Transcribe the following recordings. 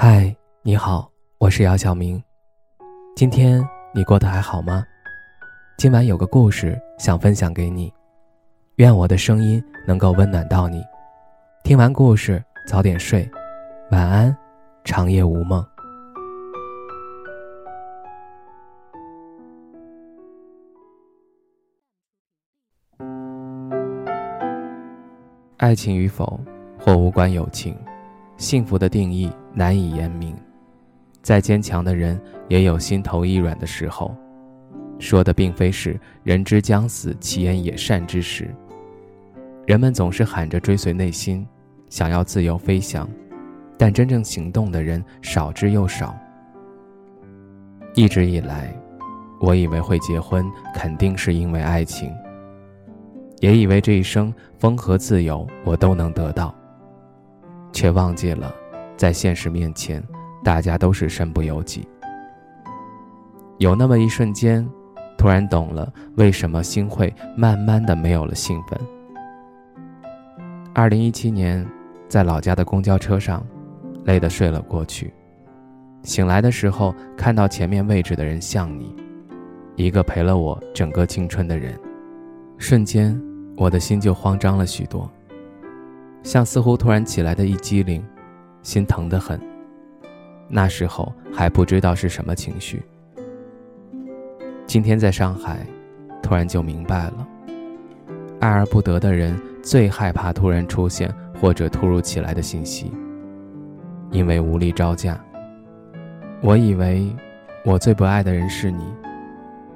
嗨，你好，我是姚晓明。今天你过得还好吗？今晚有个故事想分享给你，愿我的声音能够温暖到你。听完故事早点睡，晚安，长夜无梦。爱情与否，或无关友情。幸福的定义难以言明，再坚强的人也有心头一软的时候。说的并非是“人之将死，其言也善”之时。人们总是喊着追随内心，想要自由飞翔，但真正行动的人少之又少。一直以来，我以为会结婚肯定是因为爱情，也以为这一生风和自由我都能得到。却忘记了，在现实面前，大家都是身不由己。有那么一瞬间，突然懂了为什么心会慢慢的没有了兴奋。二零一七年，在老家的公交车上，累得睡了过去。醒来的时候，看到前面位置的人像你，一个陪了我整个青春的人，瞬间，我的心就慌张了许多。像似乎突然起来的一激灵，心疼得很。那时候还不知道是什么情绪。今天在上海，突然就明白了，爱而不得的人最害怕突然出现或者突如其来的信息，因为无力招架。我以为我最不爱的人是你，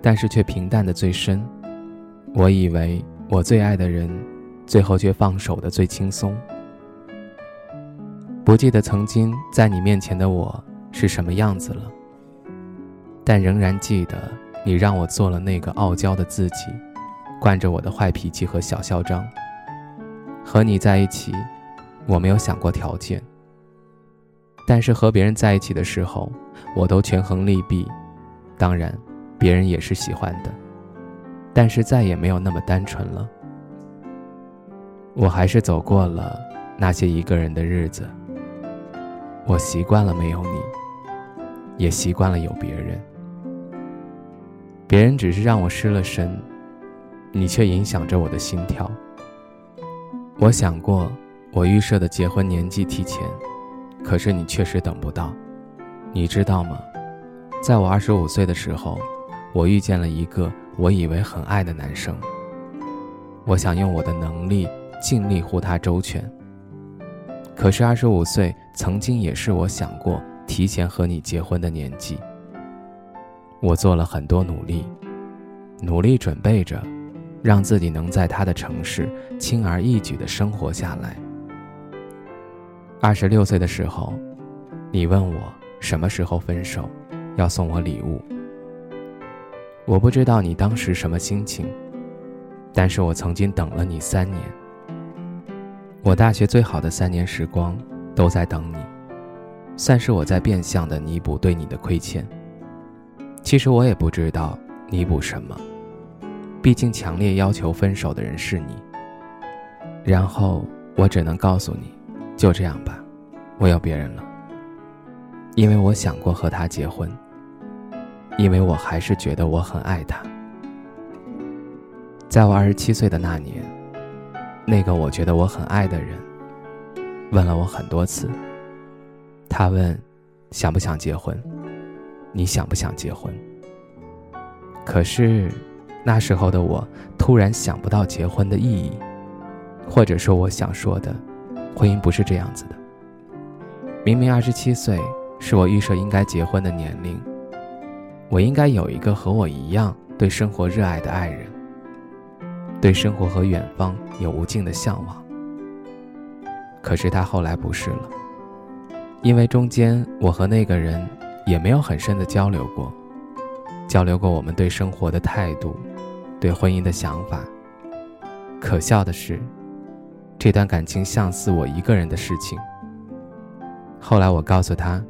但是却平淡的最深。我以为我最爱的人。最后却放手的最轻松。不记得曾经在你面前的我是什么样子了，但仍然记得你让我做了那个傲娇的自己，惯着我的坏脾气和小嚣张。和你在一起，我没有想过条件，但是和别人在一起的时候，我都权衡利弊。当然，别人也是喜欢的，但是再也没有那么单纯了。我还是走过了那些一个人的日子。我习惯了没有你，也习惯了有别人。别人只是让我失了神，你却影响着我的心跳。我想过，我预设的结婚年纪提前，可是你确实等不到。你知道吗？在我二十五岁的时候，我遇见了一个我以为很爱的男生。我想用我的能力。尽力护他周全。可是二十五岁曾经也是我想过提前和你结婚的年纪。我做了很多努力，努力准备着，让自己能在他的城市轻而易举的生活下来。二十六岁的时候，你问我什么时候分手，要送我礼物。我不知道你当时什么心情，但是我曾经等了你三年。我大学最好的三年时光，都在等你，算是我在变相的弥补对你的亏欠。其实我也不知道弥补什么，毕竟强烈要求分手的人是你。然后我只能告诉你，就这样吧，我有别人了。因为我想过和他结婚，因为我还是觉得我很爱他。在我二十七岁的那年。那个我觉得我很爱的人，问了我很多次。他问，想不想结婚？你想不想结婚？可是，那时候的我突然想不到结婚的意义，或者说我想说的，婚姻不是这样子的。明明二十七岁是我预设应该结婚的年龄，我应该有一个和我一样对生活热爱的爱人。对生活和远方有无尽的向往，可是他后来不是了，因为中间我和那个人也没有很深的交流过，交流过我们对生活的态度，对婚姻的想法。可笑的是，这段感情像似我一个人的事情。后来我告诉他，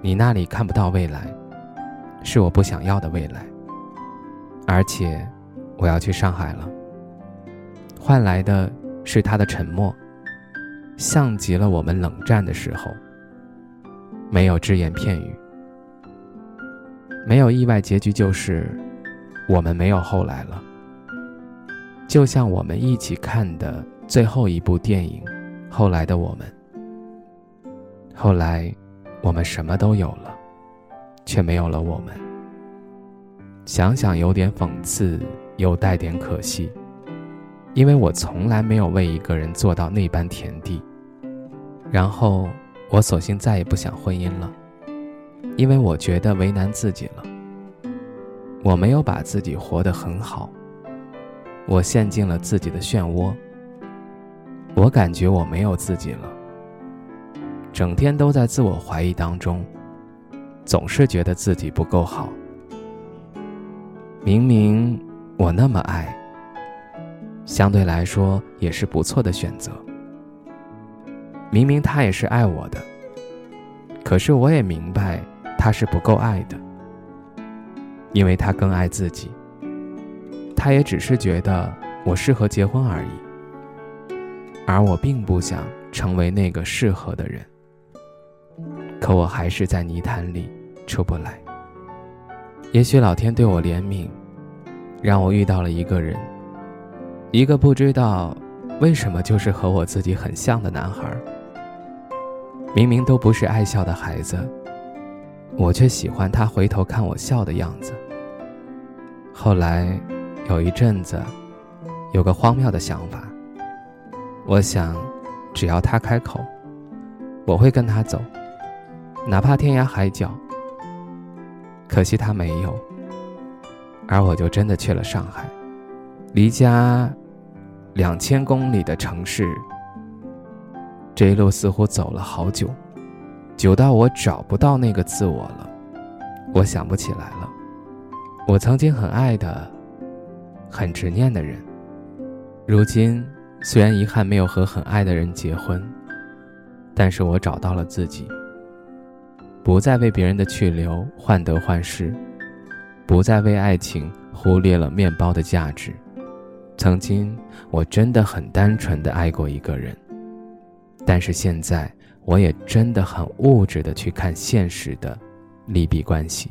你那里看不到未来，是我不想要的未来，而且。我要去上海了，换来的是他的沉默，像极了我们冷战的时候。没有只言片语，没有意外结局，就是我们没有后来了。就像我们一起看的最后一部电影《后来的我们》，后来我们什么都有了，却没有了我们。想想有点讽刺，又带点可惜，因为我从来没有为一个人做到那般田地。然后我索性再也不想婚姻了，因为我觉得为难自己了。我没有把自己活得很好，我陷进了自己的漩涡。我感觉我没有自己了，整天都在自我怀疑当中，总是觉得自己不够好。明明我那么爱，相对来说也是不错的选择。明明他也是爱我的，可是我也明白他是不够爱的，因为他更爱自己。他也只是觉得我适合结婚而已，而我并不想成为那个适合的人。可我还是在泥潭里出不来。也许老天对我怜悯，让我遇到了一个人，一个不知道为什么就是和我自己很像的男孩。明明都不是爱笑的孩子，我却喜欢他回头看我笑的样子。后来，有一阵子，有个荒谬的想法，我想，只要他开口，我会跟他走，哪怕天涯海角。可惜他没有，而我就真的去了上海，离家两千公里的城市。这一路似乎走了好久，久到我找不到那个自我了，我想不起来了。我曾经很爱的、很执念的人，如今虽然遗憾没有和很爱的人结婚，但是我找到了自己。不再为别人的去留患得患失，不再为爱情忽略了面包的价值。曾经，我真的很单纯的爱过一个人，但是现在，我也真的很物质的去看现实的利弊关系。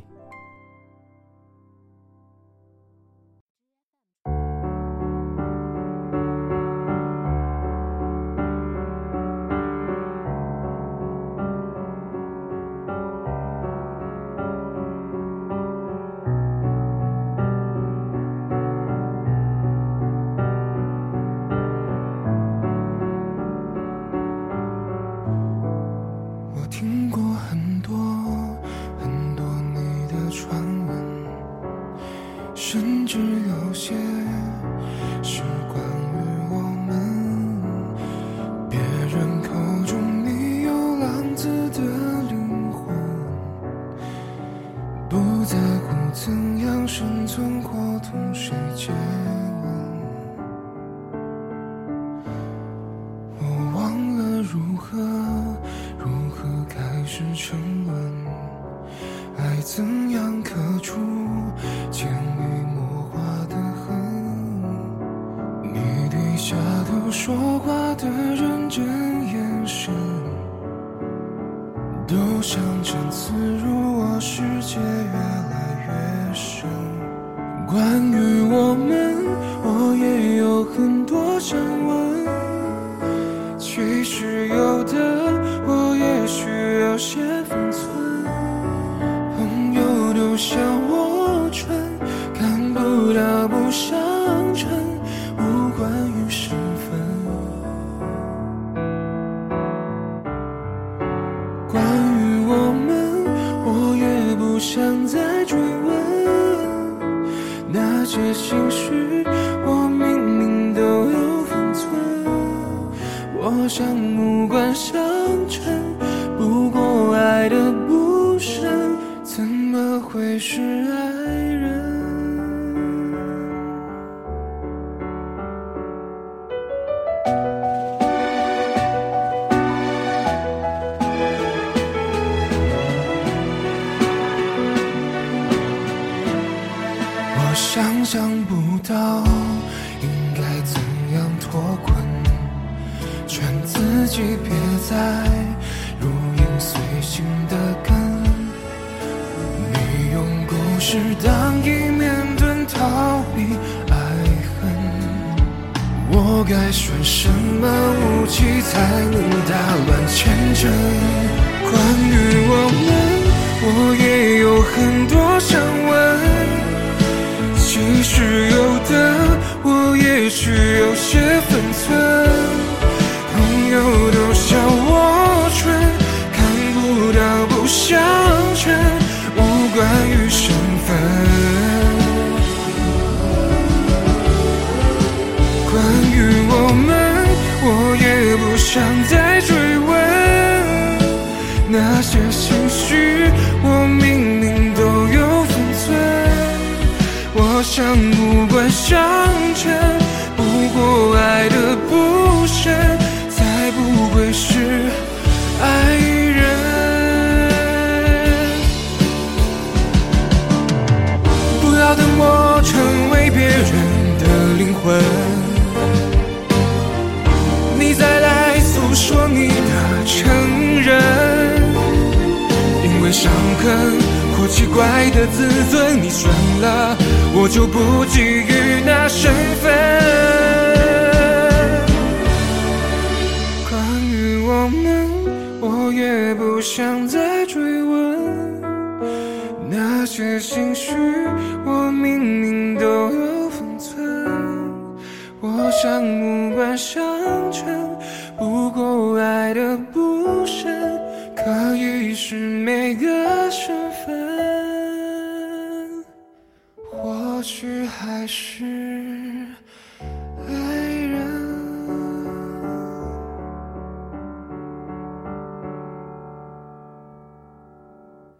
下头说话的认真眼神，都像针刺入我世界越来越深。关于我们，我也有很多想问。其实有的，我也需要些想不到应该怎样脱困？劝自己别再如影随形地跟你用故事当一面盾逃避爱恨我该选什么武器才能打乱前程关于我们我也有很多想问。你是有的，我也许有些分寸。朋友都笑我蠢，看不到不想承，无关于身份。关于我们，我也不想再想不管相衬，不过爱的不深，才不会是爱人。不要等我成为别人的灵魂，你再来诉说你的承认。因为伤痕或奇怪的自尊，你选了，我就不觊觎那身份。关于我们，我也不想再追问。那些心绪，我明明都有分寸。我想无关相称，不过爱的不深，可以是每个身份，或许还是。